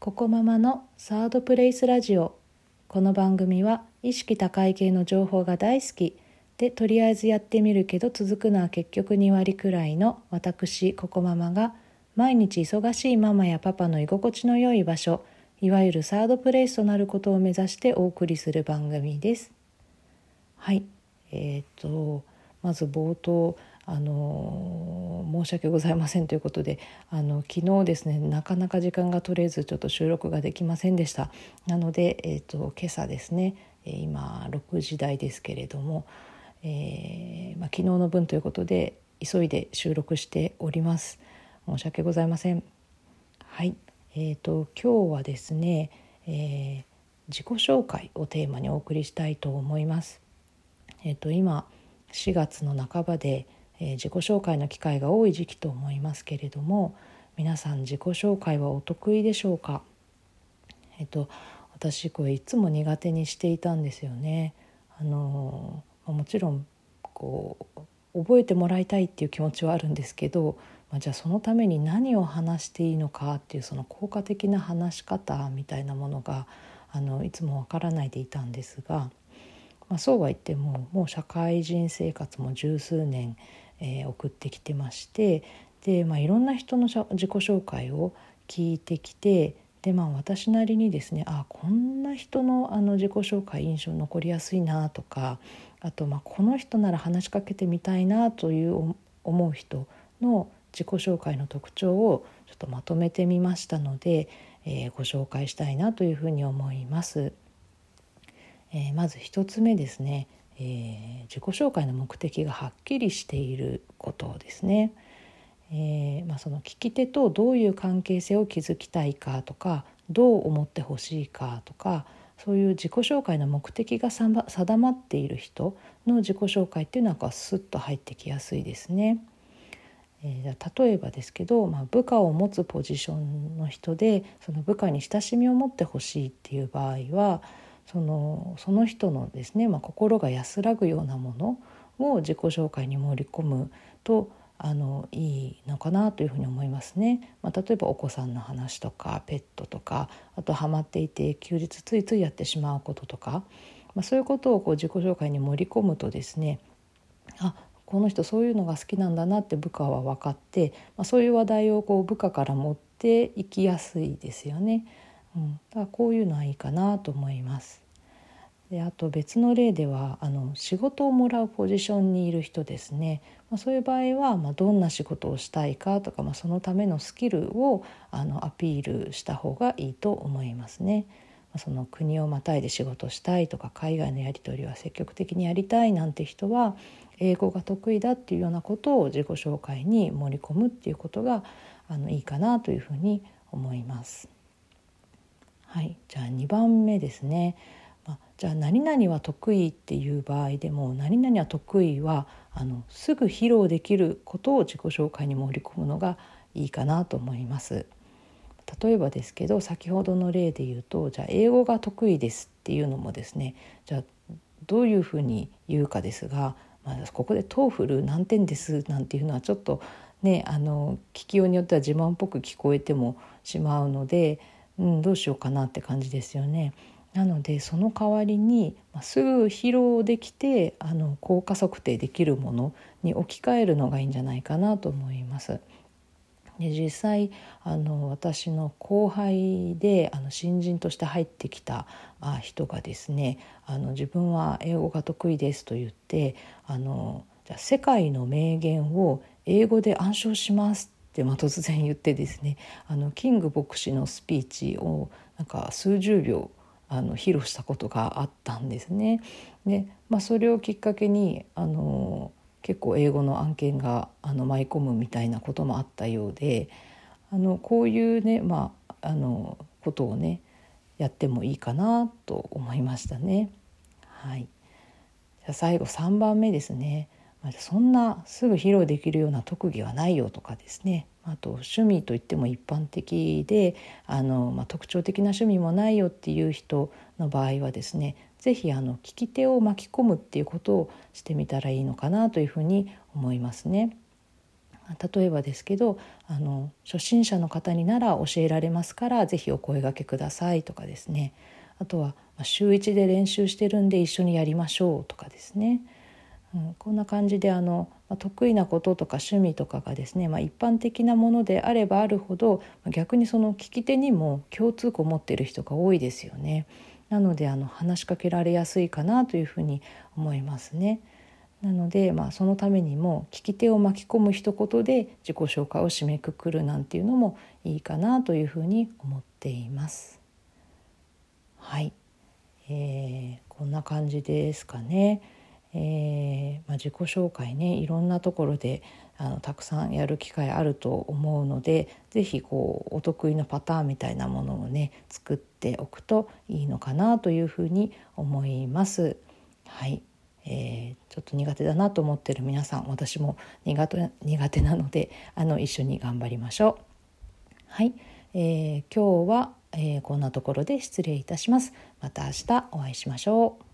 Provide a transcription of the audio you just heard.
ココママのサードプレイスラジオ。この番組は意識高い系の情報が大好き。でとりあえずやってみるけど続くのは結局2割くらいの私ココママが毎日忙しいママやパパの居心地の良い場所いわゆるサードプレイスとなることを目指してお送りする番組です。はい。えー、とまず冒頭あの申し訳ございませんということであの昨日ですねなかなか時間が取れずちょっと収録ができませんでした。なので、えーと、今朝ですね今6時台ですけれども、えー、まあ、昨日の分ということで急いで収録しております。申し訳ございません。はい。えーと、今日はですね、えー、自己紹介をテーマにお送りしたいと思います。えーと今4月の半ばでえー、自己紹介の機会が多い時期と思いますけれども皆さん自己紹介はお得意でしょうか？えっと私これいつも苦手にしていたんですよね。あのもちろんこう覚えてもらいたいっていう気持ちはあるんですけど、まあ、じゃあそのために何を話していいのかっていうその効果的な話し方みたいなものがあのいつもわからないでいたんですが、まあ、そうは言ってももう社会人生活も十数年えー、送ってきてましてで、まあ、いろんな人の自己紹介を聞いてきてで、まあ、私なりにですねあこんな人のあの自己紹介印象残りやすいなとかあと、まあ、この人なら話しかけてみたいなという思う人の自己紹介の特徴をちょっとまとめてみましたので、えー、ご紹介したいなというふうに思います。えー、まず1つ目ですねえー、自己紹介の目的がはっきりしていることですね。えーまあ、その聞き手とどういう関係性を築きたいかとかどう思ってほしいかとかそういう自己紹介の目的が定まっている人の自己紹介っていうのはスッと入ってきやすいですね。えー、例えばですけど、まあ、部下を持つポジションの人でその部下に親しみを持ってほしいっていう場合はそのその人のですね、まあ、心が安らぐようなものを自己紹介に盛り込むとあのいいのかなというふうに思いますね。まあ、例えばお子さんの話とかペットとかあとハマっていて休日ついついやってしまうこととか、まあ、そういうことをこう自己紹介に盛り込むとですねあこの人そういうのが好きなんだなって部下は分かって、まあ、そういう話題をこう部下から持っていきやすいですよね。うん、だからこういうのはいいかなと思います。であと別の例ではあの仕事をもらうポジションにいる人ですね、まあ、そういう場合は、まあ、どんな仕事をしたいかとか、まあ、そのためのスキルをあのアピールした方がいいと思いますね。ま、その国をまたいで仕事したいとか海外のやり取りは積極的にやりたいなんて人は英語が得意だっていうようなことを自己紹介に盛り込むっていうことがあのいいかなというふうに思います。はい、じゃあ2番目ですね。まあ、じゃあ何々は得意っていう場合でも何々は得意はあのすぐ披露できることを自己紹介に盛り込むのがいいかなと思います。例えばですけど先ほどの例で言うとじゃあ英語が得意ですっていうのもですねじゃあどういうふうに言うかですが、まあ、ここで「 TOEFL 何点です」なんていうのはちょっとねあの聞きようによっては自慢っぽく聞こえてもしまうのでうん、どうしようかなって感じですよね。なのでその代わりに、まあ、すぐ披露できてあの効果測定できるものに置き換えるのがいいんじゃないかなと思います。で実際あの私の後輩であの新人として入ってきたあ人がですねあの自分は英語が得意ですと言ってあのじゃ世界の名言を英語で暗唱しますで、まあ、突然言ってですねあのキング牧師のスピーチをなんか数十秒あの披露したことがあったんですね。で、まあ、それをきっかけにあの結構英語の案件があの舞い込むみたいなこともあったようであのこういうね、まあ、あのことをねやってもいいかなと思いましたね。はい、じゃ最後3番目ですね。そんなすぐ披露できるような特技はないよとかですね。あと趣味といっても一般的であの、まあ、特徴的な趣味もないよっていう人の場合はですね是非あの聞き手を巻き込むっていうことをしてみたらいいのかなというふうに思いますね。例えばですけどあの初心者の方になら教えられますから是非お声がけくださいとかですね。あとは週1で練習してるんで一緒にやりましょうとかですね、うん、こんな感じであの得意なこととか趣味とかがですね、まあ、一般的なものであればあるほど逆にその聞き手にも共通項を持っている人が多いですよね。なのであの話しかけられやすいかなというふうに思いますね。なので、まあ、そのためにも聞き手を巻き込む一言で自己紹介を締めくくるなんていうのもいいかなというふうに思っています。はい、えー、こんな感じですかね。えーまあ、自己紹介ねいろんなところであのたくさんやる機会あると思うので是非こうお得意のパターンみたいなものをね作っておくといいのかなというふうに思います。はいえー、ちょっと苦手だなと思ってる皆さん私も苦手苦手なのであの一緒に頑張りましょう。はい、えー、今日は、えー、こんなところで失礼いたします。また明日お会いしましょう。